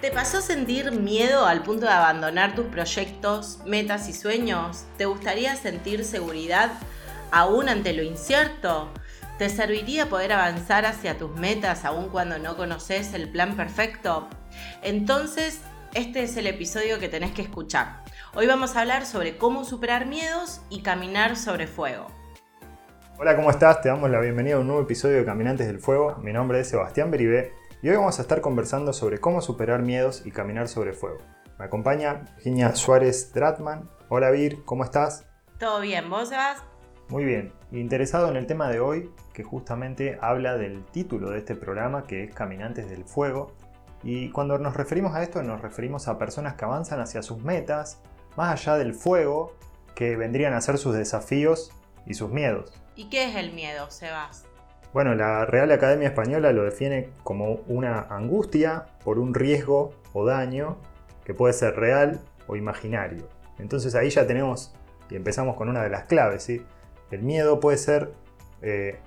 ¿Te pasó sentir miedo al punto de abandonar tus proyectos, metas y sueños? ¿Te gustaría sentir seguridad aún ante lo incierto? ¿Te serviría poder avanzar hacia tus metas aún cuando no conoces el plan perfecto? Entonces, este es el episodio que tenés que escuchar. Hoy vamos a hablar sobre cómo superar miedos y caminar sobre fuego. Hola, ¿cómo estás? Te damos la bienvenida a un nuevo episodio de Caminantes del Fuego. Mi nombre es Sebastián Beribé y hoy vamos a estar conversando sobre cómo superar miedos y caminar sobre fuego. Me acompaña Virginia Suárez Dratman. Hola Vir, ¿cómo estás? ¿Todo bien? ¿Vos vas? Muy bien. Interesado en el tema de hoy, que justamente habla del título de este programa, que es Caminantes del Fuego. Y cuando nos referimos a esto, nos referimos a personas que avanzan hacia sus metas, más allá del fuego, que vendrían a ser sus desafíos y sus miedos. ¿Y qué es el miedo, Sebas? Bueno, la Real Academia Española lo define como una angustia por un riesgo o daño que puede ser real o imaginario. Entonces ahí ya tenemos y empezamos con una de las claves. ¿sí? El miedo puede ser, eh,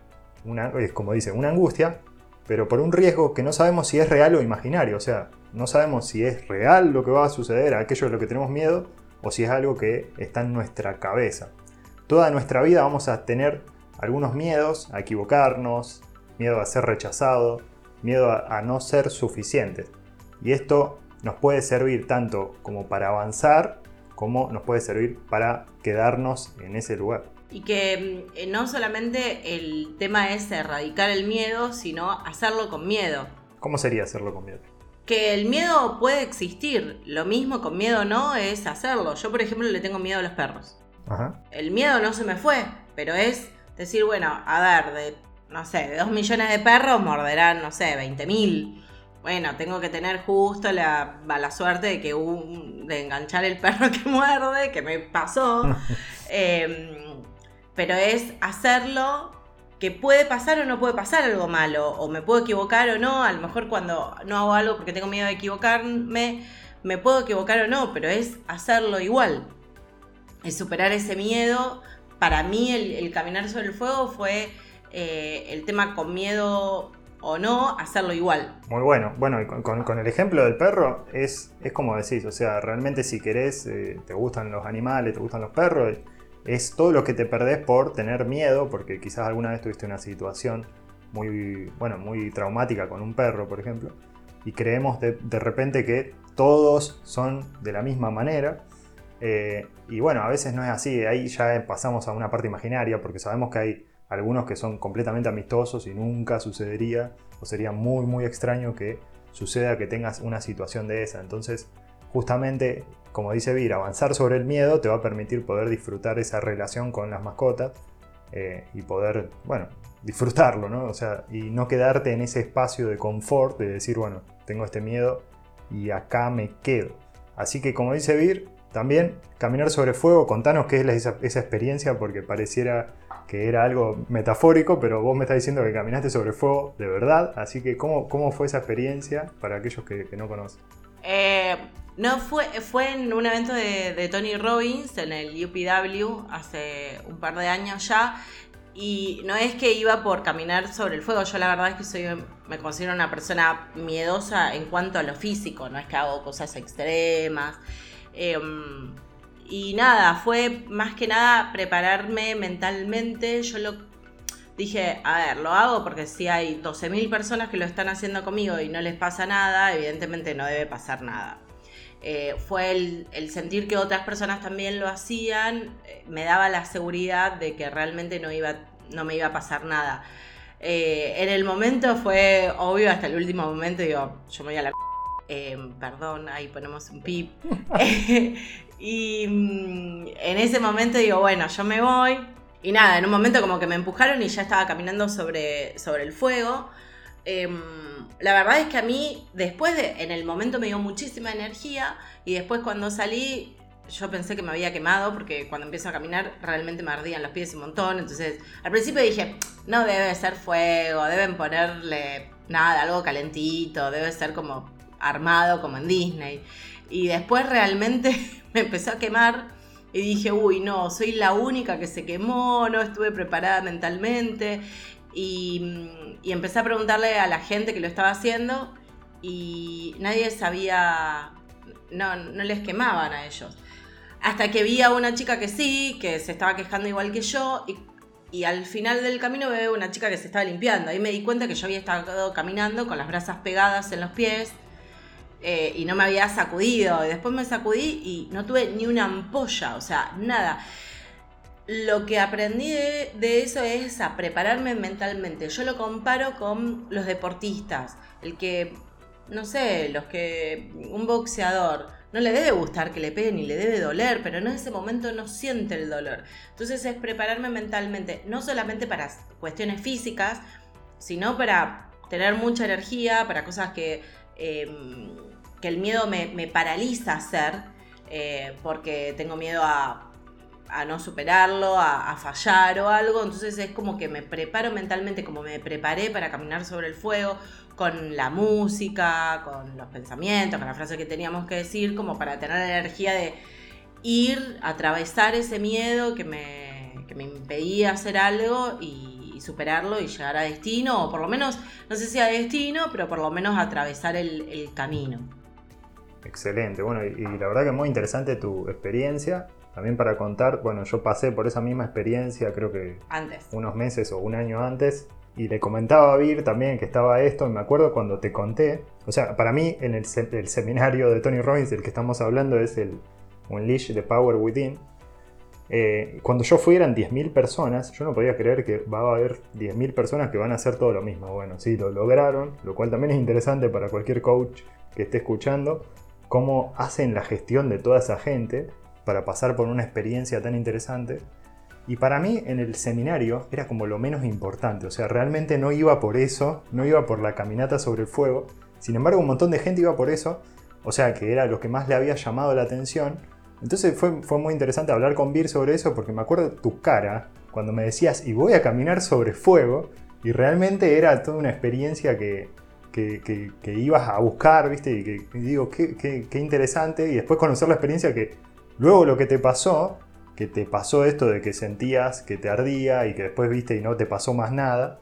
una, como dice, una angustia, pero por un riesgo que no sabemos si es real o imaginario. O sea, no sabemos si es real lo que va a suceder, aquello de lo que tenemos miedo, o si es algo que está en nuestra cabeza. Toda nuestra vida vamos a tener algunos miedos a equivocarnos, miedo a ser rechazado, miedo a, no ser suficientes. Y esto nos puede servir tanto como para avanzar, como nos puede servir para quedarnos en ese lugar. Y que mm, no solamente el tema es erradicar el miedo, sino hacerlo con miedo. ¿Cómo sería hacerlo con miedo? Que el miedo puede existir, lo mismo con miedo no es hacerlo. Yo, por ejemplo, le tengo miedo a los perros. El miedo no se me fue, pero es decir, bueno, a ver, de, no sé, de 2 millones de perros morderán, no sé, 20 mil. Bueno, tengo que tener justo la mala suerte de que de enganchar el perro que muerde, que me pasó. Em, pero es hacerlo que puede pasar o no puede pasar algo malo, o me puedo equivocar o no, a lo mejor cuando no hago algo porque tengo miedo de equivocarme, me puedo equivocar o no, pero es hacerlo igual. Es superar ese miedo para mí el, caminar sobre el fuego fue eh, el tema con miedo o no, hacerlo igual. Muy bueno. Bueno, y con, el ejemplo del perro es, es como decís, o sea, realmente si querés, eh, te gustan los animales, te gustan los perros, es todo lo que te perdés por tener miedo, porque quizás alguna vez tuviste una situación muy, bueno, muy traumática con un perro, por ejemplo, y creemos de, de repente que todos son de la misma manera eh, y bueno, a veces no es así, ahí ya pasamos a una parte imaginaria porque sabemos que hay algunos que son completamente amistosos y nunca sucedería o sería muy muy extraño que suceda que tengas una situación de esa. Entonces, justamente, como dice Vir, avanzar sobre el miedo te va a permitir poder disfrutar esa relación con las mascotas eh, y poder, bueno, disfrutarlo, ¿no? O sea, y no quedarte en ese espacio de confort de decir, bueno, tengo este miedo y acá me quedo. Así que como dice Vir, también, caminar sobre fuego, contanos qué es esa, experiencia, porque pareciera que era algo metafórico, pero vos me estás diciendo que caminaste sobre fuego de verdad, así que ¿cómo, cómo fue esa experiencia para aquellos que, no conocen? Eh, no, fue, fue en un evento de, Tony Robbins en el UPW hace un par de años ya, y no es que iba por caminar sobre el fuego, yo la verdad es que soy, me considero una persona miedosa en cuanto a lo físico, no es que hago cosas extremas. Em, y nada, fue más que nada prepararme mentalmente. Yo lo dije, a ver, lo hago porque si hay 12.000 personas que lo están haciendo conmigo y no les pasa nada, evidentemente no debe pasar nada. Eh, fue el, sentir que otras personas también lo hacían, eh, me daba la seguridad de que realmente no, iba, no me iba a pasar nada. Eh, en el momento fue obvio, hasta el último momento, digo, yo me voy a la Em, perdón, ahí ponemos un pip. y mm, en ese momento digo, bueno, yo me voy. Y nada, en un momento como que me empujaron y ya estaba caminando sobre, sobre el fuego. Em, la verdad es que a mí, después de, en el momento me dio muchísima energía y después cuando salí, yo pensé que me había quemado porque cuando empiezo a caminar realmente me ardían los pies un montón. Entonces, al principio dije, no debe ser fuego, deben ponerle nada, algo calentito, debe ser como armado como en Disney. Y después realmente me empezó a quemar y dije, uy, no, soy la única que se quemó, no estuve preparada mentalmente. Y, y empecé a preguntarle a la gente que lo estaba haciendo y nadie sabía, no, no les quemaban a ellos. Hasta que vi a una chica que sí, que se estaba quejando igual que yo, y, y al final del camino veo una chica que se estaba limpiando. Ahí me di cuenta que yo había estado caminando con las brasas pegadas en los pies eh, y no me había sacudido. Y después me sacudí y no tuve ni una ampolla, o sea, nada. Lo que aprendí de, eso es a prepararme mentalmente. Yo lo comparo con los deportistas. El que, no sé, los que. Un boxeador. No le debe gustar que le peguen ni le debe doler, pero en ese momento no siente el dolor. Entonces es prepararme mentalmente, no solamente para cuestiones físicas, sino para tener mucha energía, para cosas que em, que el miedo me, paraliza a hacer, eh, porque tengo miedo a, no superarlo, a, fallar o algo. Entonces es como que me preparo mentalmente, como me preparé para caminar sobre el fuego, con la música, con los pensamientos, con la frase que teníamos que decir, como para tener la energía de ir, atravesar ese miedo que me, que me impedía hacer algo y, superarlo y llegar a destino, o por lo menos, no sé si a destino, pero por lo menos atravesar el camino. Excelente, bueno, y, la verdad que muy interesante tu experiencia. También para contar, bueno, yo pasé por esa misma experiencia, creo que antes. unos meses o un año antes, y le comentaba a Vir también que estaba esto, y me acuerdo cuando te conté, o sea, para mí en el, seminario de Tony Robbins, del que estamos hablando, es el Unleash the Power Within. Eh, cuando yo fui eran 10.000 personas, yo no podía creer que va a haber 10.000 personas que van a hacer todo lo mismo. Bueno, sí, lo lograron, lo cual también es interesante para cualquier coach que esté escuchando cómo hacen la gestión de toda esa gente para pasar por una experiencia tan interesante. Y para mí en el seminario era como lo menos importante, o sea, realmente no iba por eso, no iba por la caminata sobre el fuego, sin embargo un montón de gente iba por eso, o sea, que era lo que más le había llamado la atención. Entonces fue, fue muy interesante hablar con Vir sobre eso porque me acuerdo tu cara cuando me decías, y voy a caminar sobre fuego, y realmente era toda una experiencia que, que, ibas a buscar, ¿viste? Y digo, qué, interesante. Y después conocer la experiencia que luego lo que te pasó, que te pasó esto de que sentías que te ardía y que después viste y no te pasó más nada,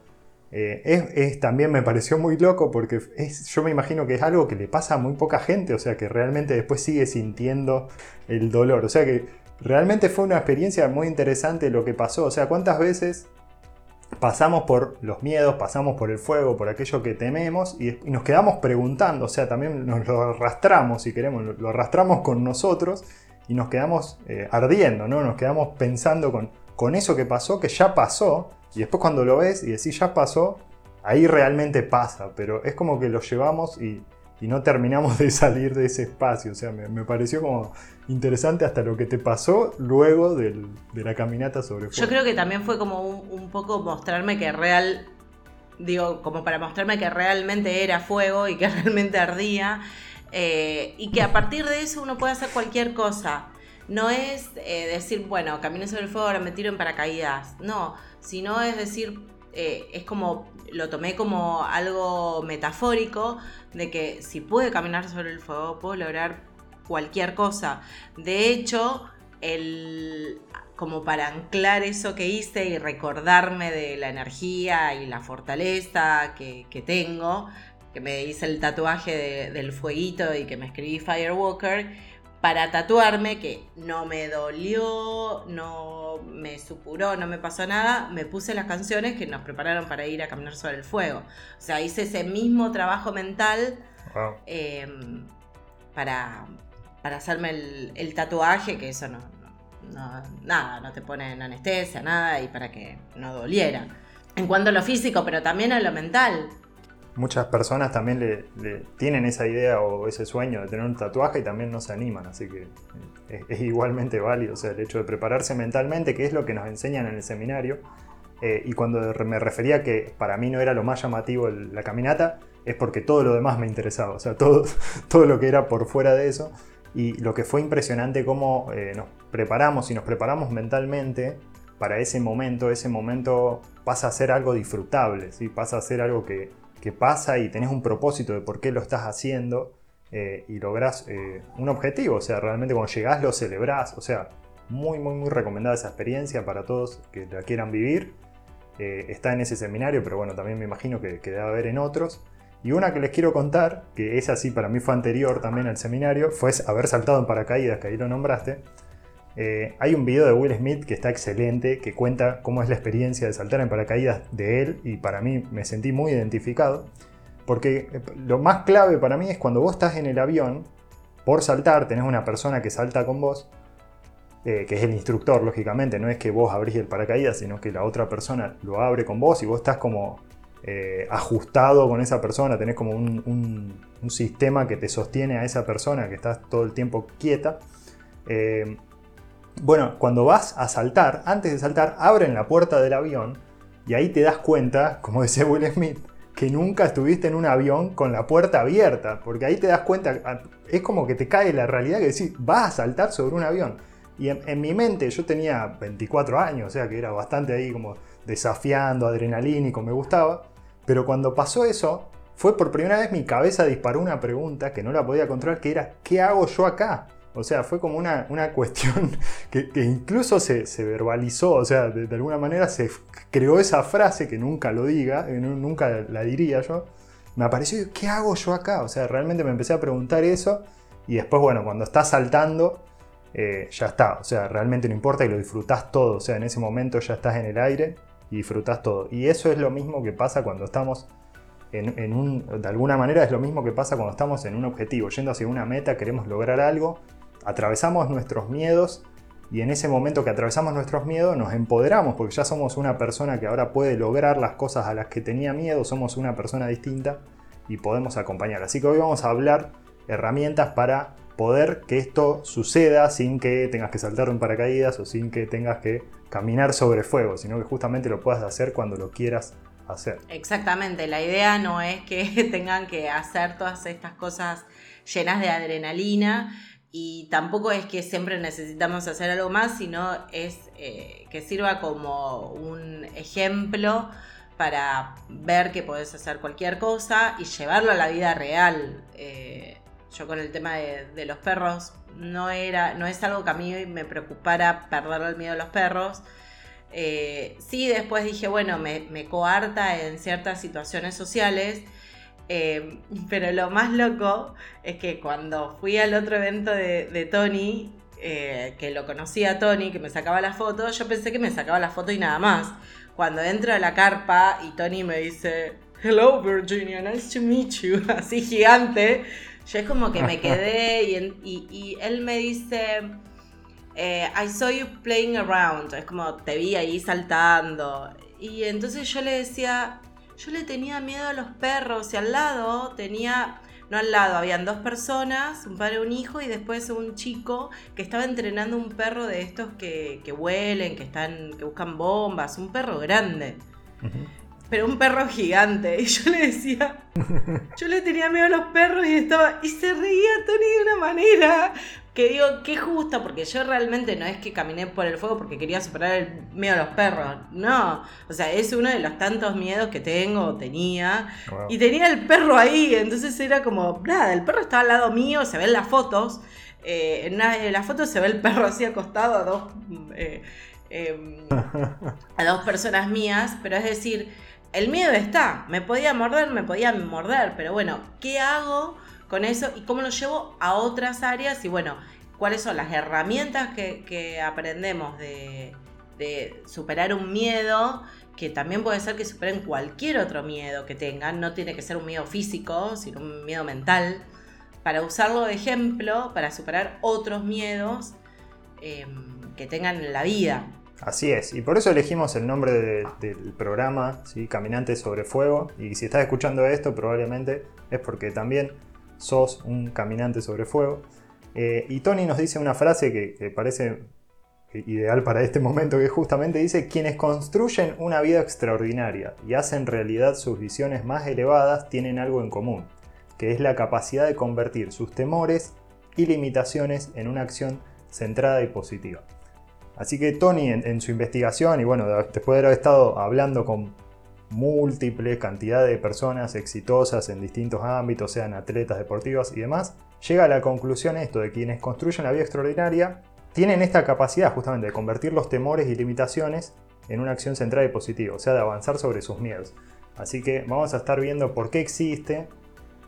eh, es, también me pareció muy loco porque yo me imagino que es algo que le pasa a muy poca gente, o sea que realmente después sigue sintiendo el dolor. O sea que realmente fue una experiencia muy interesante lo que pasó. O sea, ¿cuántas veces pasamos por los miedos, pasamos por el fuego, por aquello que tememos y, nos quedamos preguntando, o sea, también nos lo arrastramos, si queremos, lo arrastramos con nosotros y nos quedamos eh, ardiendo, ¿no? Nos quedamos pensando con, con eso que pasó, que ya pasó, y después cuando lo ves y decís ya pasó, ahí realmente pasa, pero es como que lo llevamos y y no terminamos de salir de ese espacio. O sea, me, pareció como interesante hasta lo que te pasó luego de la caminata sobre fuego. Yo creo que también fue como un, poco mostrarme que real, digo, como para mostrarme que realmente era fuego y que realmente ardía. Eh, y que a partir de eso uno puede hacer cualquier cosa. No es eh, decir, bueno, caminé sobre el fuego, ahora me tiro en paracaídas. No, sino es decir, eh, es como, lo tomé como algo metafórico de que si pude caminar sobre el fuego, puedo lograr cualquier cosa. De hecho, el, como para anclar eso que hice y recordarme de la energía y la fortaleza que, tengo, que me hice el tatuaje del fueguito y que me escribí Firewalker, para tatuarme, que no me dolió, no me supuró, no me pasó nada, me puse las canciones que nos prepararon para ir a caminar sobre el fuego. O sea, hice ese mismo trabajo mental em, para, para hacerme el, tatuaje, que eso no, nada, no te pone en anestesia, nada, y para que no doliera. En cuanto a lo físico, pero también a lo mental muchas personas también le, tienen esa idea o ese sueño de tener un tatuaje y también no se animan, así que eh, es, igualmente válido, o sea, el hecho de prepararse mentalmente, que es lo que nos enseñan en el seminario, eh, y cuando me refería que para mí no era lo más llamativo la caminata, es porque todo lo demás me interesaba, o sea, todo, todo lo que era por fuera de eso, y lo que fue impresionante cómo eh, nos preparamos y nos preparamos mentalmente para ese momento, ese momento pasa a ser algo disfrutable, ¿sí? pasa a ser algo que, que pasa y tenés un propósito de por qué lo estás haciendo eh, y lográs eh, un objetivo. O sea, realmente cuando llegás lo celebrás. O sea, muy, muy, muy recomendada esa experiencia para todos que la quieran vivir. Eh, está en ese seminario, pero bueno, también me imagino que, que debe haber en otros. Y una que les quiero contar, que es así para mí fue anterior también al seminario, fue haber saltado en paracaídas, que ahí lo nombraste. Eh, hay un video de Will Smith que está excelente, que cuenta cómo es la experiencia de saltar en paracaídas de él y para mí me sentí muy identificado. Porque eh, lo más clave para mí es cuando vos estás en el avión, por saltar, tenés una persona que salta con vos, eh, que es el instructor, lógicamente, no es que vos abrís el paracaídas, sino que la otra persona lo abre con vos y vos estás como ajustado con esa persona, tenés como un, sistema que te sostiene a esa persona, que estás todo el tiempo quieta. Bueno, cuando vas a saltar, antes de saltar, abren la puerta del avión y ahí te das cuenta, como decía Will Smith, que nunca estuviste en un avión con la puerta abierta, porque ahí te das cuenta, es como que te cae la realidad que decís, vas a saltar sobre un avión. Y en, mi mente yo tenía 24 años, o sea que era bastante ahí como desafiando, adrenalínico, me gustaba. Pero cuando pasó eso, fue por primera vez mi cabeza disparó una pregunta que no la podía controlar, que era, ¿qué hago yo acá? O sea, fue como una, cuestión que, incluso se, verbalizó, o sea, de, alguna manera se creó esa frase que nunca lo diga, eh, nunca la diría yo. Me apareció, ¿qué hago yo acá? O sea, realmente me empecé a preguntar eso y después, bueno, cuando estás saltando, eh, ya está. O sea, realmente no importa y lo disfrutás todo. O sea, en ese momento ya estás en el aire y disfrutás todo. Y eso es lo mismo que pasa cuando estamos en, un, de alguna manera es lo mismo que pasa cuando estamos en un objetivo, yendo hacia una meta, queremos lograr algo atravesamos nuestros miedos y en ese momento que atravesamos nuestros miedos nos empoderamos porque ya somos una persona que ahora puede lograr las cosas a las que tenía miedo, somos una persona distinta y podemos acompañar. Así que hoy vamos a hablar herramientas para poder que esto suceda sin que tengas que saltar un paracaídas o sin que tengas que caminar sobre fuego, sino que justamente lo puedas hacer cuando lo quieras hacer. Exactamente, la idea no es que tengan que hacer todas estas cosas llenas de adrenalina, y tampoco es que siempre necesitamos hacer algo más, sino es eh, que sirva como un ejemplo para ver que podés hacer cualquier cosa y llevarlo a la vida real. Eh, yo con el tema de, los perros no era, no es algo que a mí me preocupara perder el miedo a los perros. Eh, sí, después dije, bueno, me, me coarta en ciertas situaciones sociales Em, pero lo más loco es que cuando fui al otro evento de, Tony, eh, que lo conocía a Tony, que me sacaba la foto, yo pensé que me sacaba la foto y nada más. Cuando entro a la carpa y Tony me dice, Hello Virginia, nice to meet you, así gigante, yo es como que me quedé y, él me dice, eh, I saw you playing around, es como te vi ahí saltando. Y entonces yo le decía, yo le tenía miedo a los perros y al lado tenía, no al lado, habían dos personas, un padre y un hijo y después un chico que estaba entrenando un perro de estos que, que huelen, que, están, que buscan bombas, un perro grande. Pero un perro gigante. Y yo le decía, yo le tenía miedo a los perros y estaba. Y se reía Tony de una manera que digo, qué justo, porque yo realmente no es que caminé por el fuego porque quería superar el miedo a los perros, no, o sea, es uno de los tantos miedos que tengo, tenía, y tenía el perro ahí, entonces era como, nada, el perro estaba al lado mío, se ven las fotos, eh, en, una, las fotos se ve el perro así acostado a dos, eh, em, a dos personas mías, pero es decir, el miedo está, me podía morder, me podía morder, pero bueno, ¿qué hago? Con eso y cómo lo llevo a otras áreas y bueno, cuáles son las herramientas que, aprendemos de, superar un miedo, que también puede ser que superen cualquier otro miedo que tengan, no tiene que ser un miedo físico, sino un miedo mental, para usarlo de ejemplo, para superar otros miedos em, que tengan en la vida. Así es, y por eso elegimos el nombre del programa, ¿sí? Caminantes sobre Fuego, y si estás escuchando esto probablemente es porque también sos un caminante sobre fuego. Eh, y Tony nos dice una frase que, parece ideal para este momento, que justamente dice, quienes construyen una vida extraordinaria y hacen realidad sus visiones más elevadas tienen algo en común, que es la capacidad de convertir sus temores y limitaciones en una acción centrada y positiva. Así que Tony en su investigación y bueno, después de haber estado hablando con múltiple cantidad de personas exitosas en distintos ámbitos, sean atletas deportivas y demás, llega a la conclusión esto de quienes construyen la vida extraordinaria tienen esta capacidad justamente de convertir los temores y limitaciones en una acción centrada y positiva, o sea, de avanzar sobre sus miedos. Así que vamos a estar viendo por qué existe,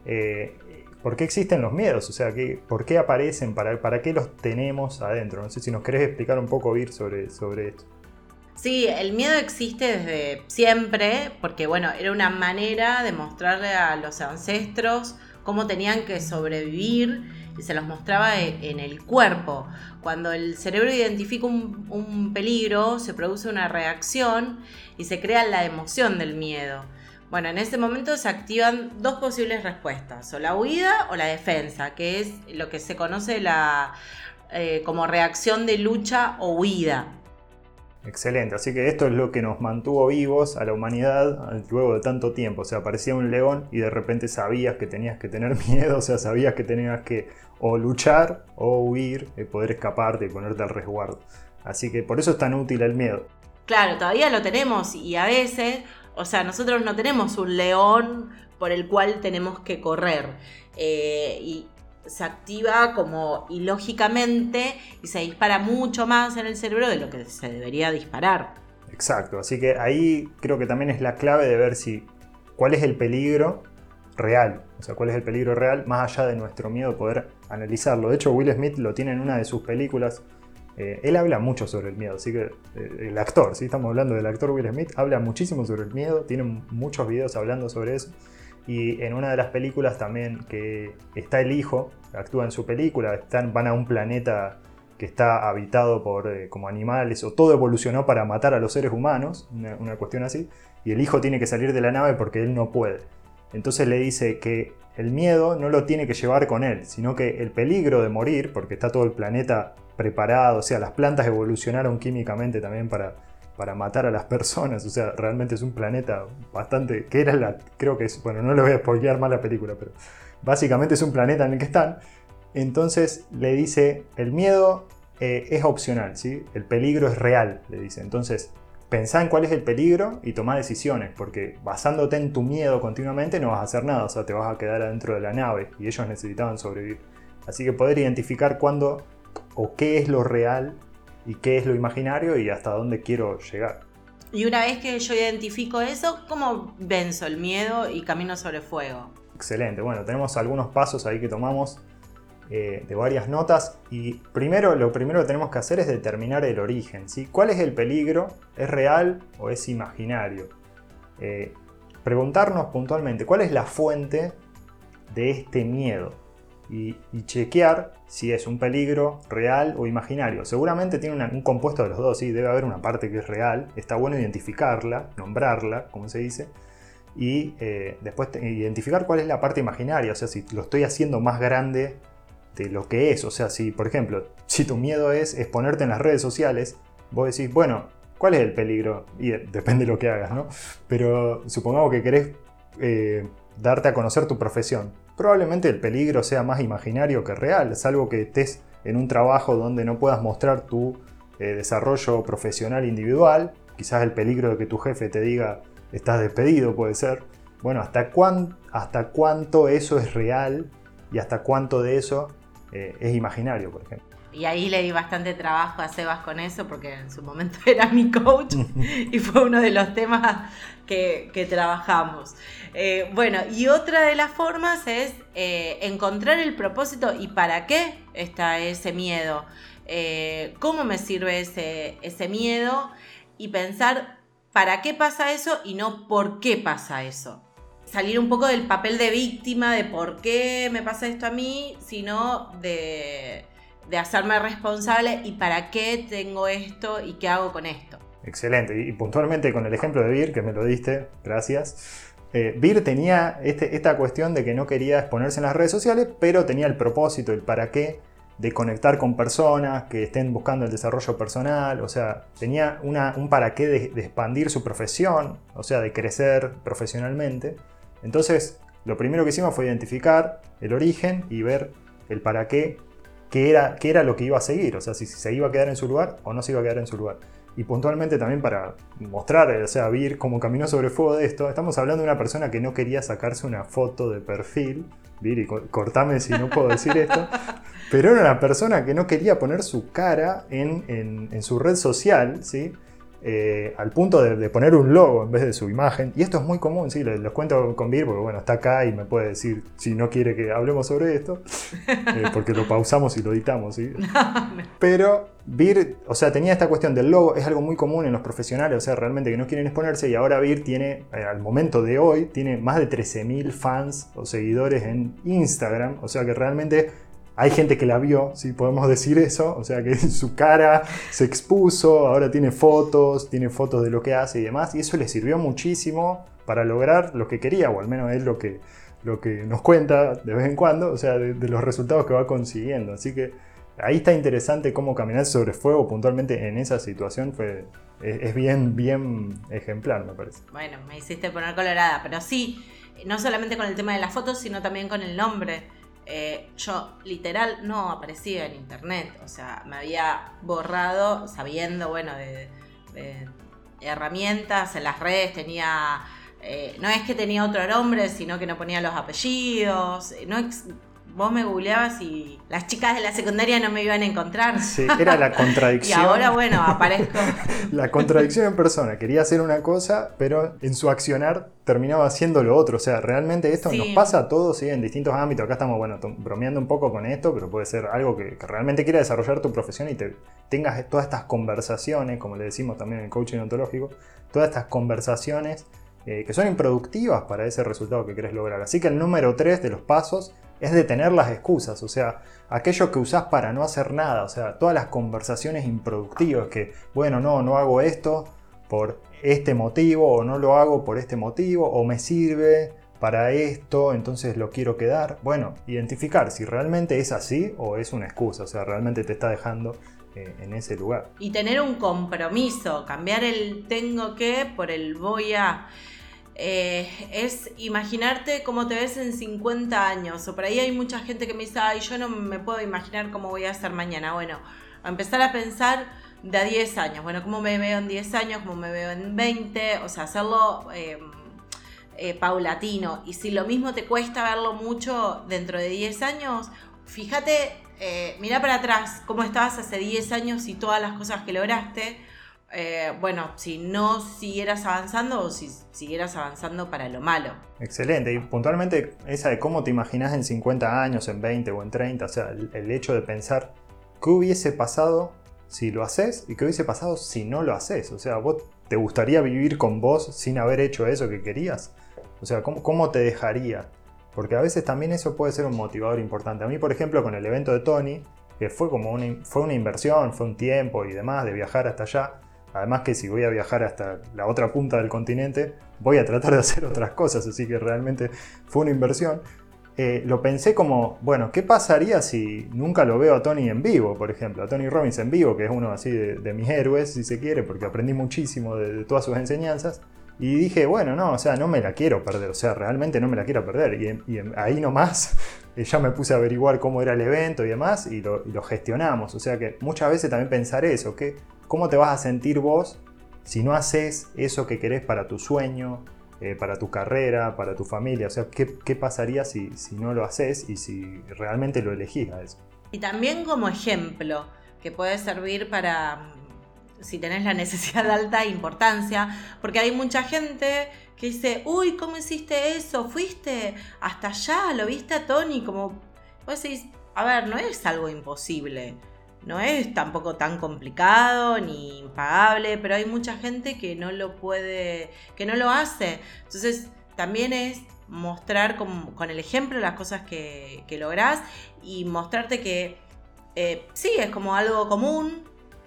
eh, por qué existen los miedos, o sea, que, por qué aparecen, para, para qué los tenemos adentro. No sé si nos querés explicar un poco, Vir, sobre, sobre esto. Sí, el miedo existe desde siempre, porque bueno, era una manera de mostrarle a los ancestros cómo tenían que sobrevivir y se los mostraba e, en el cuerpo. Cuando el cerebro identifica un, peligro, se produce una reacción y se crea la emoción del miedo. Bueno, en ese momento se activan dos posibles respuestas, o la huida o la defensa, que es lo que se conoce eh, como reacción de lucha o huida. Excelente, así que esto es lo que nos mantuvo vivos a la humanidad luego de tanto tiempo. O sea, aparecía un león y de repente sabías que tenías que tener miedo, o sea, sabías que tenías que o luchar o huir, y poder escaparte y ponerte al resguardo. Así que por eso es tan útil el miedo. Claro, todavía lo tenemos y a veces, o sea, nosotros no tenemos un león por el cual tenemos que correr. Eh, y, se activa como ilógicamente y se dispara mucho más en el cerebro de lo que se debería disparar. Exacto, así que ahí creo que también es la clave de ver si cuál es el peligro real, o sea, cuál es el peligro real más allá de nuestro miedo poder analizarlo. De hecho, Will Smith lo tiene en una de sus películas. Eh, él habla mucho sobre el miedo, así que eh, el actor, si estamos hablando del actor Will Smith, habla muchísimo sobre el miedo, tiene muchos videos hablando sobre eso. Y en una de las películas también que está el hijo, actúa en su película, están, van a un planeta que está habitado por eh, como animales o todo evolucionó para matar a los seres humanos, una, cuestión así, y el hijo tiene que salir de la nave porque él no puede. Entonces le dice que el miedo no lo tiene que llevar con él, sino que el peligro de morir, porque está todo el planeta preparado, o sea, las plantas evolucionaron químicamente también para para matar a las personas. O sea, realmente es un planeta bastante. que era la. creo que es. bueno, no le voy a spoilear más la película, pero básicamente es un planeta en el que están. Entonces le dice: el miedo eh, es opcional, ¿sí? El peligro es real, le dice. Entonces, pensá en cuál es el peligro y toma decisiones, porque basándote en tu miedo continuamente no vas a hacer nada, o sea, te vas a quedar adentro de la nave y ellos necesitaban sobrevivir. Así que poder identificar cuándo o qué es lo real y qué es lo imaginario y hasta dónde quiero llegar. Y una vez que yo identifico eso, ¿cómo venzo el miedo y camino sobre fuego? Excelente, bueno, tenemos algunos pasos ahí que tomamos eh, de varias notas y primero lo primero que tenemos que hacer es determinar el origen, ¿sí? ¿Cuál es el peligro? ¿Es real o es imaginario? Eh, preguntarnos puntualmente, ¿cuál es la fuente de este miedo? Y, chequear si es un peligro real o imaginario. Seguramente tiene un compuesto de los dos, ¿sí? debe haber una parte que es real, está bueno identificarla, nombrarla, como se dice, y eh, después identificar cuál es la parte imaginaria, o sea, si lo estoy haciendo más grande de lo que es, o sea, si por ejemplo, si tu miedo es exponerte en las redes sociales, vos decís, bueno, ¿cuál es el peligro? Y depende de lo que hagas, ¿no? Pero supongamos que querés eh, darte a conocer tu profesión probablemente el peligro sea más imaginario que real, salvo que estés en un trabajo donde no puedas mostrar tu eh, desarrollo profesional individual, quizás el peligro de que tu jefe te diga estás despedido puede ser. Bueno, ¿hasta, cuánto eso es real y hasta cuánto de eso eh, es imaginario, por ejemplo? Y ahí le di bastante trabajo a Sebas con eso, porque en su momento era mi coach y fue uno de los temas que, trabajamos. Eh, bueno, y otra de las formas es eh, encontrar el propósito y para qué está ese miedo. Eh, ¿Cómo me sirve ese, ese miedo? Y pensar para qué pasa eso y no por qué pasa eso salir un poco del papel de víctima, de por qué me pasa esto a mí, sino de, de hacerme responsable y para qué tengo esto y qué hago con esto. Excelente. Y puntualmente con el ejemplo de Vir, que me lo diste, gracias. Eh, Vir tenía este, esta cuestión de que no quería exponerse en las redes sociales, pero tenía el propósito, el para qué de conectar con personas que estén buscando el desarrollo personal, o sea, tenía una, un para qué de, de, expandir su profesión, o sea, de crecer profesionalmente. Entonces, lo primero que hicimos fue identificar el origen y ver el para qué qué era, era lo que iba a seguir, o sea, si, se iba a quedar en su lugar o no se iba a quedar en su lugar. Y puntualmente también para mostrar, o sea, ver cómo caminó sobre fuego de esto, estamos hablando de una persona que no quería sacarse una foto de perfil, Vir, cortame si no puedo decir esto, pero era una persona que no quería poner su cara en, su red social, ¿sí? Eh, al punto de, poner un logo en vez de su imagen. Y esto es muy común, sí, les, cuento con Vir porque bueno, está acá y me puede decir si no quiere que hablemos sobre esto, eh, porque lo pausamos y lo editamos, ¿sí? Pero Vir, o sea, tenía esta cuestión del logo, es algo muy común en los profesionales, o sea, realmente que no quieren exponerse y ahora Vir tiene, eh, al momento de hoy, tiene más de 13.000 fans o seguidores en Instagram, o sea que realmente hay gente que la vio, si podemos decir eso, o sea que su cara se expuso, ahora tiene fotos, tiene fotos de lo que hace y demás, y eso le sirvió muchísimo para lograr lo que quería, o al menos es lo que, lo que nos cuenta de vez en cuando, o sea, de, los resultados que va consiguiendo. Así que ahí está interesante cómo caminar sobre fuego puntualmente en esa situación fue, es, bien, bien ejemplar, me parece. Bueno, me hiciste poner colorada, pero sí, no solamente con el tema de las fotos, sino también con el nombre eh, yo literal no aparecía en internet, o sea, me había borrado sabiendo, bueno, de, herramientas en las redes, tenía, eh, no es que tenía otro nombre, sino que no ponía los apellidos, no, vos me googleabas y las chicas de la secundaria no me iban a encontrar. Sí, era la contradicción. y ahora, bueno, aparezco. la contradicción en persona. Quería hacer una cosa, pero en su accionar terminaba haciendo lo otro. O sea, realmente esto nos pasa a todos, ¿sí? En distintos ámbitos. Acá estamos, bueno, bromeando un poco con esto, pero puede ser algo que, realmente quiera desarrollar tu profesión y te tengas todas estas conversaciones, como le decimos también en el coaching ontológico, todas estas conversaciones eh, que son improductivas para ese resultado que querés lograr. Así que el número 3 de los pasos es detener las excusas, o sea, aquello que usás para no hacer nada, o sea, todas las conversaciones improductivas que, bueno, no, no hago esto por este motivo, o no lo hago por este motivo, o me sirve para esto, entonces lo quiero quedar. Bueno, identificar si realmente es así o es una excusa, o sea, realmente te está dejando eh, en ese lugar. Y tener un compromiso, cambiar el tengo que por el voy a... Eh, es imaginarte cómo te ves en 50 años. O por ahí hay mucha gente que me dice, ay, yo no me puedo imaginar cómo voy a ser mañana. Bueno, a empezar a pensar de a 10 años. Bueno, cómo me veo en 10 años, cómo me veo en 20. O sea, hacerlo eh, eh, paulatino. Y si lo mismo te cuesta verlo mucho dentro de 10 años, fíjate, mira para atrás cómo estabas hace 10 años y todas las cosas que lograste eh, bueno, si no siguieras avanzando o si siguieras avanzando para lo malo. Excelente, y puntualmente esa de cómo te imaginas en 50 años, en 20 o en 30, o sea, el, hecho de pensar qué hubiese pasado si lo haces y qué hubiese pasado si no lo haces. O sea, vos te gustaría vivir con vos sin haber hecho eso que querías. O sea, ¿cómo, cómo te dejaría? Porque a veces también eso puede ser un motivador importante. A mí, por ejemplo, con el evento de Tony, que fue como fue una inversión, fue un tiempo y demás de viajar hasta allá, Además que si voy a viajar hasta la otra punta del continente, voy a tratar de hacer otras cosas, así que realmente fue una inversión. Eh, lo pensé como, bueno, ¿qué pasaría si nunca lo veo a Tony en vivo, por ejemplo? A Tony Robbins en vivo, que es uno así de, mis héroes, si se quiere, porque aprendí muchísimo de, todas sus enseñanzas. Y dije, bueno, no, o sea, no me la quiero perder, o sea, realmente no me la quiero perder. Y, ahí nomás ya me puse a averiguar cómo era el evento y demás, y lo, y lo gestionamos. O sea que muchas veces también pensar eso, que ¿Cómo te vas a sentir vos si no haces eso que querés para tu sueño, eh, para tu carrera, para tu familia? O sea, ¿qué, pasaría si, no lo haces y si realmente lo elegís a eso? Y también como ejemplo, que puede servir para mm, si tenés la necesidad de alta importancia, porque hay mucha gente que dice, uy, ¿cómo hiciste eso? ¿Fuiste hasta allá? ¿Lo viste a Tony? Como vos decís, a ver, no es algo imposible no es tampoco tan complicado ni impagable, pero hay mucha gente que no lo puede, que no lo hace. Entonces, también es mostrar con, el ejemplo las cosas que, que lográs y mostrarte que eh, sí, es como algo común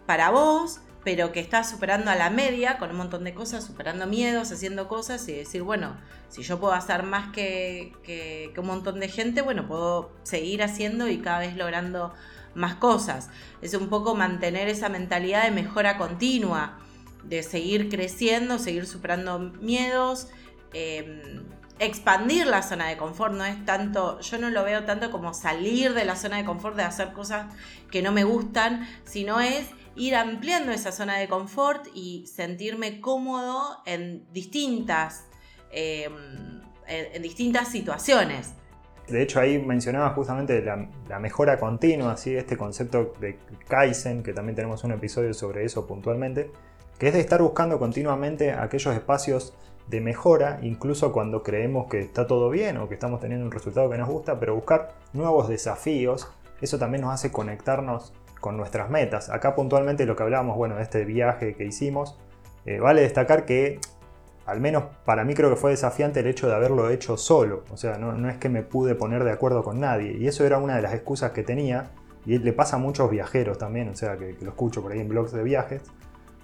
para vos, pero que estás superando a la media con un montón de cosas, superando miedos, haciendo cosas y decir, bueno, si yo puedo hacer más que, que un montón de gente, bueno, puedo seguir haciendo y cada vez logrando más cosas. Es un poco mantener esa mentalidad de mejora continua, de seguir creciendo, seguir superando miedos, em, expandir la zona de confort. No es tanto, yo no lo veo tanto como salir de la zona de confort, de hacer cosas que no me gustan, sino es ir ampliando esa zona de confort y sentirme cómodo en distintas, em, en distintas situaciones. De hecho, ahí mencionaba justamente la, mejora continua, este concepto de Kaizen, que también tenemos un episodio sobre eso puntualmente, que es de estar buscando continuamente aquellos espacios de mejora, incluso cuando creemos que está todo bien o que estamos teniendo un resultado que nos gusta, pero buscar nuevos desafíos, eso también nos hace conectarnos con nuestras metas. Acá puntualmente lo que hablábamos, bueno, de este viaje que hicimos, eh, vale destacar que al menos para mí creo que fue desafiante el hecho de haberlo hecho solo, o sea, no, es que me pude poner de acuerdo con nadie, y eso era una de las excusas que tenía, y le pasa a muchos viajeros también, o sea, que, que lo escucho por ahí en blogs de viajes,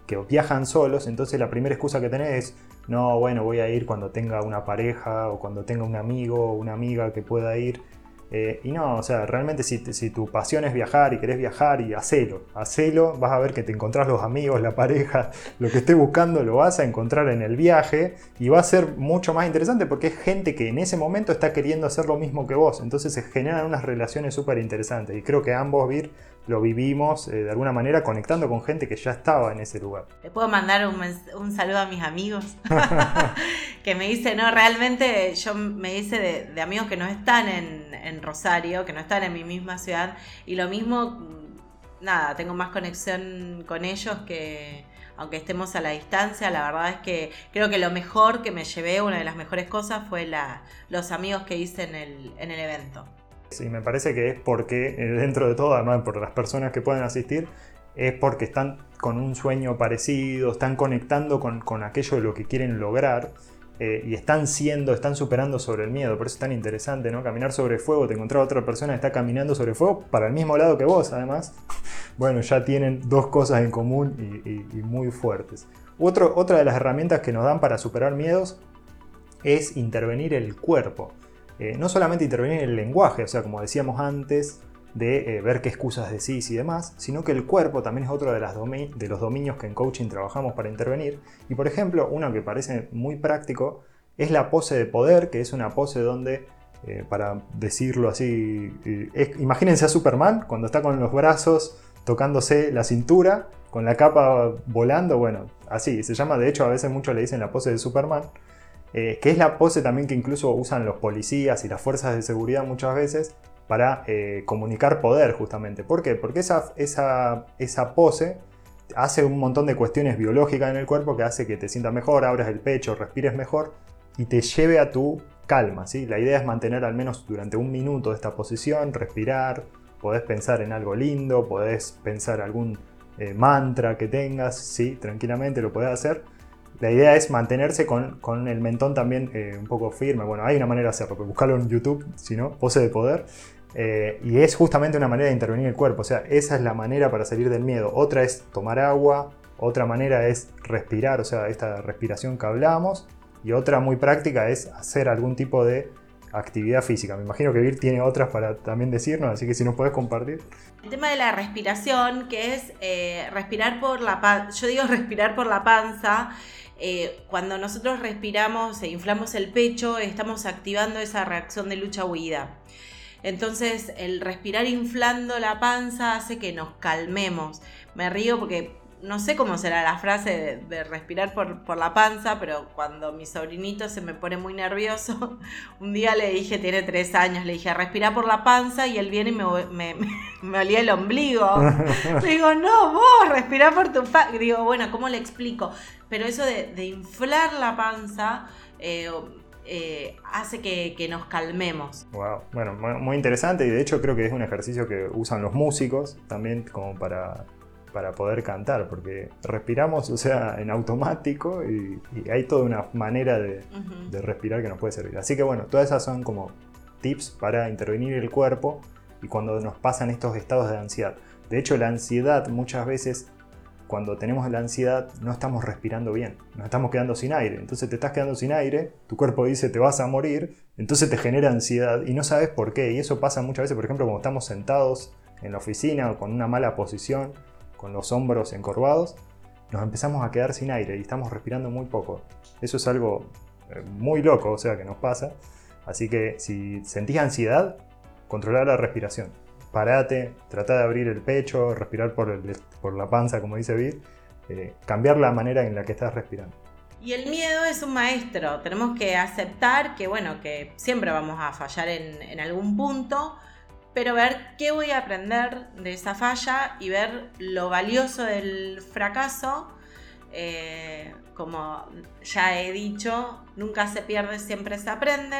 que viajan solos, entonces la primera excusa que tenés es, no, bueno, voy a ir cuando tenga una pareja o cuando tenga un amigo o una amiga que pueda ir. Eh, y no, o sea, realmente si, si, tu pasión es viajar y querés viajar y hacelo, hacelo, vas a ver que te encontrás los amigos, la pareja, lo que estés buscando lo vas a encontrar en el viaje y va a ser mucho más interesante porque es gente que en ese momento está queriendo hacer lo mismo que vos, entonces se generan unas relaciones súper interesantes y creo que ambos Vir lo vivimos eh, de alguna manera conectando con gente que ya estaba en ese lugar. Le puedo mandar un, saludo a mis amigos que me dice, no, realmente yo me hice de, amigos que no están en, en, Rosario, que no están en mi misma ciudad y lo mismo, nada, tengo más conexión con ellos que aunque estemos a la distancia, la verdad es que creo que lo mejor que me llevé, una de las mejores cosas fue la, los amigos que hice en el, en el evento. Sí, me parece que es porque eh, dentro de todo, además por las personas que pueden asistir, es porque están con un sueño parecido, están conectando con, aquello de lo que quieren lograr eh, y están siendo, están superando sobre el miedo. Por eso es tan interesante, ¿no? Caminar sobre fuego, te encontrar a otra persona que está caminando sobre fuego para el mismo lado que vos, además. Bueno, ya tienen dos cosas en común y, muy fuertes. otra de las herramientas que nos dan para superar miedos es intervenir el cuerpo. Eh, no solamente intervenir en el lenguaje, o sea, como decíamos antes, de eh, ver qué excusas decís y demás, sino que el cuerpo también es otro de, los dominios que en coaching trabajamos para intervenir. Y por ejemplo, uno que parece muy práctico es la pose de poder, que es una pose donde, eh, para decirlo así, imagínense a Superman cuando está con los brazos tocándose la cintura, con la capa volando, bueno, así, se llama, de hecho a veces muchos le dicen la pose de Superman. Eh, que es la pose también que incluso usan los policías y las fuerzas de seguridad muchas veces para eh, comunicar poder justamente. ¿Por qué? Porque esa, esa, esa pose hace un montón de cuestiones biológicas en el cuerpo que hace que te sientas mejor, abras el pecho, respires mejor y te lleve a tu calma. ¿sí? La idea es mantener al menos durante un minuto esta posición, respirar, podés pensar en algo lindo, podés pensar algún eh, mantra que tengas, ¿sí? tranquilamente lo podés hacer la idea es mantenerse con, el mentón también eh, un poco firme. Bueno, hay una manera de hacerlo, buscarlo en YouTube, si no, pose de poder. Eh, y es justamente una manera de intervenir el cuerpo. O sea, esa es la manera para salir del miedo. Otra es tomar agua, otra manera es respirar, o sea, esta respiración que hablamos. Y otra muy práctica es hacer algún tipo de actividad física. Me imagino que Vir tiene otras para también decirnos, así que si nos puedes compartir. El tema de la respiración, que es eh, respirar por la panza, yo digo respirar por la panza, eh, cuando nosotros respiramos e inflamos el pecho, estamos activando esa reacción de lucha-huida. Entonces, el respirar inflando la panza hace que nos calmemos. Me río porque no sé cómo será la frase de, respirar por, la panza, pero cuando mi sobrinito se me pone muy nervioso, un día le dije, tiene tres años, le dije, respira por la panza y él viene y me, me, olía el ombligo. le digo, no, vos, respira por tu panza. Digo, bueno, ¿cómo le explico? Pero eso de, inflar la panza... Eh, eh, hace que, que, nos calmemos. Wow, bueno, muy interesante y de hecho creo que es un ejercicio que usan los músicos también como para para poder cantar, porque respiramos, o sea, en automático y, hay toda una manera de, respirar que nos puede servir. Así que bueno, todas esas son como tips para intervenir el cuerpo y cuando nos pasan estos estados de ansiedad. De hecho, la ansiedad muchas veces, cuando tenemos la ansiedad, no estamos respirando bien, nos estamos quedando sin aire. Entonces te estás quedando sin aire, tu cuerpo dice te vas a morir, entonces te genera ansiedad y no sabes por qué. Y eso pasa muchas veces, por ejemplo, cuando estamos sentados en la oficina o con una mala posición con los hombros encorvados, nos empezamos a quedar sin aire y estamos respirando muy poco. Eso es algo eh, muy loco, o sea, que nos pasa. Así que si sentís ansiedad, controlar la respiración. Parate, trata de abrir el pecho, respirar por, la panza, como dice Vid, eh, cambiar la manera en la que estás respirando. Y el miedo es un maestro, tenemos que aceptar que, bueno, que siempre vamos a fallar en algún punto, pero ver qué voy a aprender de esa falla y ver lo valioso del fracaso Eh, como ya he dicho, nunca se pierde, siempre se aprende.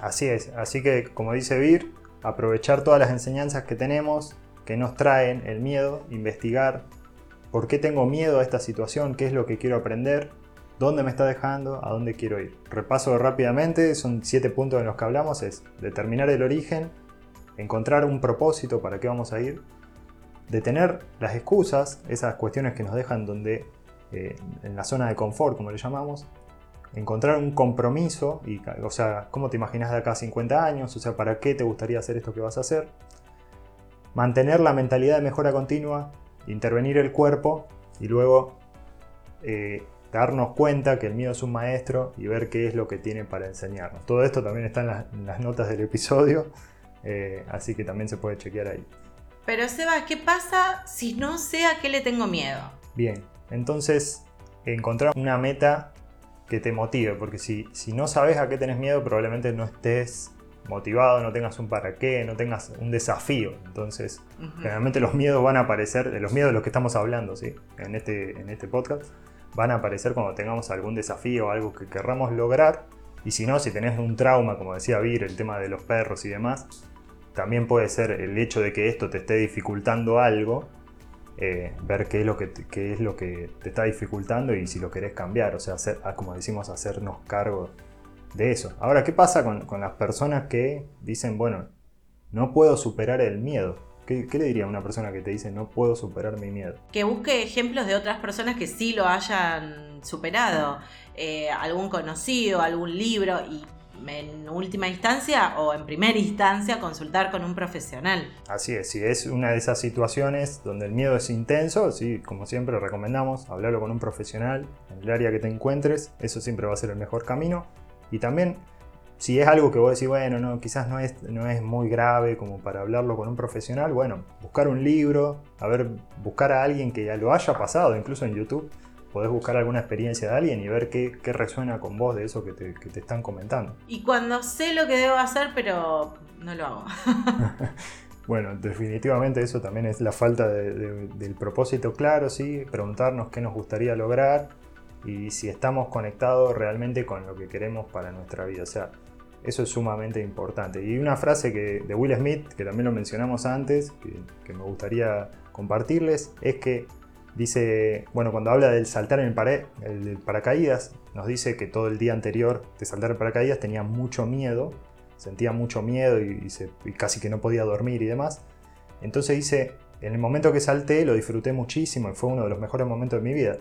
Así es, así que como dice Vir, aprovechar todas las enseñanzas que tenemos, que nos traen el miedo, investigar por qué tengo miedo a esta situación, qué es lo que quiero aprender, dónde me está dejando, a dónde quiero ir. Repaso rápidamente, son siete puntos en los que hablamos, es determinar el origen, encontrar un propósito para qué vamos a ir, detener las excusas, esas cuestiones que nos dejan donde, eh, en la zona de confort, como le llamamos, encontrar un compromiso, y, o sea, ¿cómo te imaginas de acá a 50 años? O sea, ¿para qué te gustaría hacer esto que vas a hacer? Mantener la mentalidad de mejora continua, intervenir el cuerpo y luego eh, darnos cuenta que el miedo es un maestro y ver qué es lo que tiene para enseñarnos. Todo esto también está en, las notas del episodio, eh, así que también se puede chequear ahí. Pero Seba, ¿qué pasa si no sé a qué le tengo miedo? Bien, entonces encontrar una meta que te motive, porque si, si no sabes a qué tenés miedo, probablemente no estés motivado, no tengas un para qué, no tengas un desafío. Entonces, generalmente los miedos van a aparecer, de los miedos de los que estamos hablando, ¿sí? En este, en este podcast, van a aparecer cuando tengamos algún desafío, algo que querramos lograr. Y si no, si tenés un trauma, como decía Vir, el tema de los perros y demás, también puede ser el hecho de que esto te esté dificultando algo, eh, ver qué es, lo que te, es lo que te está dificultando y si lo querés cambiar, o sea, hacer, ah, como decimos, hacernos cargo de eso. Ahora, ¿qué pasa con, las personas que dicen, bueno, no puedo superar el miedo? ¿Qué, le diría a una persona que te dice no puedo superar mi miedo? Que busque ejemplos de otras personas que sí lo hayan superado. Eh, algún conocido, algún libro y en última instancia o en primera instancia consultar con un profesional. Así es, si es una de esas situaciones donde el miedo es intenso, sí, como siempre recomendamos hablarlo con un profesional en el área que te encuentres, eso siempre va a ser el mejor camino. Y también si es algo que vos decís, bueno, no, quizás no es, no es muy grave como para hablarlo con un profesional, bueno, buscar un libro, a ver, buscar a alguien que ya lo haya pasado, incluso en YouTube podés buscar alguna experiencia de alguien y ver qué, resuena con vos de eso que te, están comentando. Y cuando sé lo que debo hacer, pero no lo hago. bueno, definitivamente eso también es la falta del propósito claro, sí, preguntarnos qué nos gustaría lograr y si estamos conectados realmente con lo que queremos para nuestra vida. O sea, eso es sumamente importante. Y una frase que, de Will Smith, que también lo mencionamos antes, que, que me gustaría compartirles, es que Dice, bueno, cuando habla del saltar en el, paracaídas, nos dice que todo el día anterior de saltar en paracaídas tenía mucho miedo, sentía mucho miedo y, casi que no podía dormir y demás. Entonces dice, en el momento que salté lo disfruté muchísimo y fue uno de los mejores momentos de mi vida.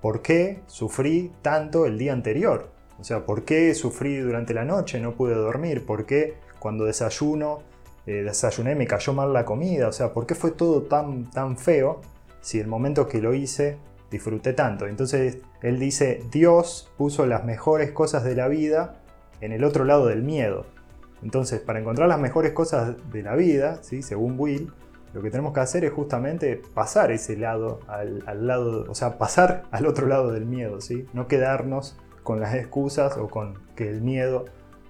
¿Por qué sufrí tanto el día anterior? O sea, ¿por qué sufrí durante la noche, no pude dormir? ¿Por qué cuando desayuno, eh, desayuné me cayó mal la comida? O sea, ¿por qué fue todo tan, tan feo? Si el momento que lo hice disfruté tanto. Entonces él dice, Dios puso las mejores cosas de la vida en el otro lado del miedo. Entonces, para encontrar las mejores cosas de la vida, ¿sí? según Will, lo que tenemos que hacer es justamente pasar ese lado al, lado, o sea, pasar al otro lado del miedo, ¿sí? No quedarnos con las excusas o con que el miedo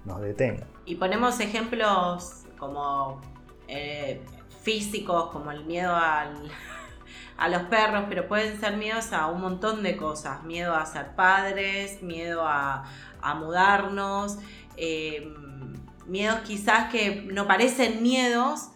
nos detenga. Y ponemos ejemplos como eh, físicos, como el miedo al, a los perros, pero pueden ser miedos a un montón de cosas. Miedo a ser padres, miedo a, mudarnos, eh, miedos quizás que no parecen miedos,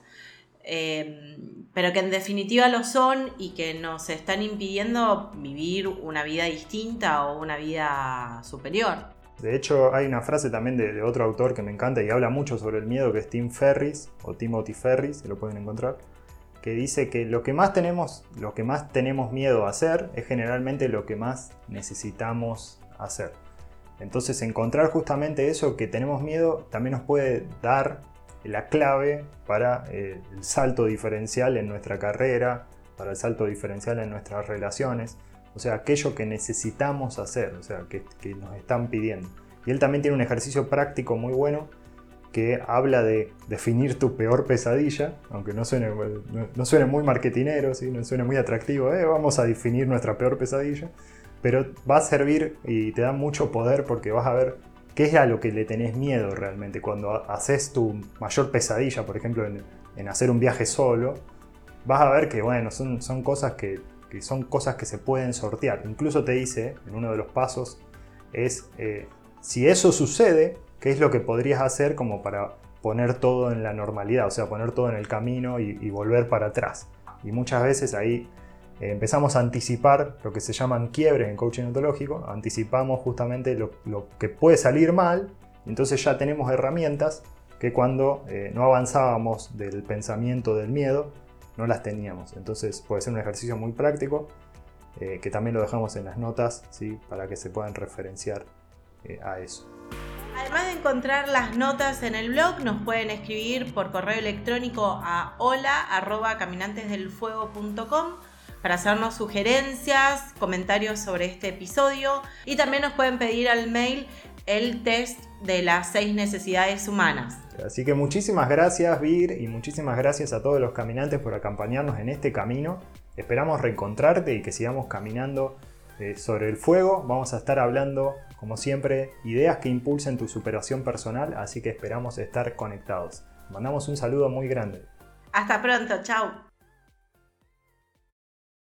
eh, pero que en definitiva lo son y que nos están impidiendo vivir una vida distinta o una vida superior. De hecho, hay una frase también de, de, otro autor que me encanta y habla mucho sobre el miedo, que es Tim Ferris o Timothy Ferris, se lo pueden encontrar, que dice que lo que más tenemos, lo que más tenemos miedo a hacer es generalmente lo que más necesitamos hacer. Entonces encontrar justamente eso que tenemos miedo también nos puede dar la clave para eh, el salto diferencial en nuestra carrera, para el salto diferencial en nuestras relaciones, o sea, aquello que necesitamos hacer, o sea, que, que nos están pidiendo. Y él también tiene un ejercicio práctico muy bueno que habla de definir tu peor pesadilla, aunque no suene, no, suene muy marketinero, ¿sí? no suene muy atractivo, eh, vamos a definir nuestra peor pesadilla, pero va a servir y te da mucho poder porque vas a ver qué es a lo que le tenés miedo realmente. Cuando haces tu mayor pesadilla, por ejemplo, en, hacer un viaje solo, vas a ver que, bueno, son, son cosas que, que son cosas que se pueden sortear. Incluso te dice, en uno de los pasos, es eh, si eso sucede, ¿qué es lo que podrías hacer como para poner todo en la normalidad? O sea, poner todo en el camino y, volver para atrás. Y muchas veces ahí eh, empezamos a anticipar lo que se llaman quiebres en coaching ontológico, anticipamos justamente lo, que puede salir mal, entonces ya tenemos herramientas que cuando eh, no avanzábamos del pensamiento del miedo, no las teníamos. Entonces puede ser un ejercicio muy práctico eh, que también lo dejamos en las notas ¿sí? para que se puedan referenciar a eso. Además de encontrar las notas en el blog, nos pueden escribir por correo electrónico a hola.caminantesdelfuego.com para hacernos sugerencias, comentarios sobre este episodio y también nos pueden pedir al mail el test de las seis necesidades humanas. Así que muchísimas gracias Vir y muchísimas gracias a todos los caminantes por acompañarnos en este camino. Esperamos reencontrarte y que sigamos caminando eh, sobre el fuego. Vamos a estar hablando, como siempre, ideas que impulsen tu superación personal, así que esperamos estar conectados. Mandamos un saludo muy grande. Hasta pronto, chao.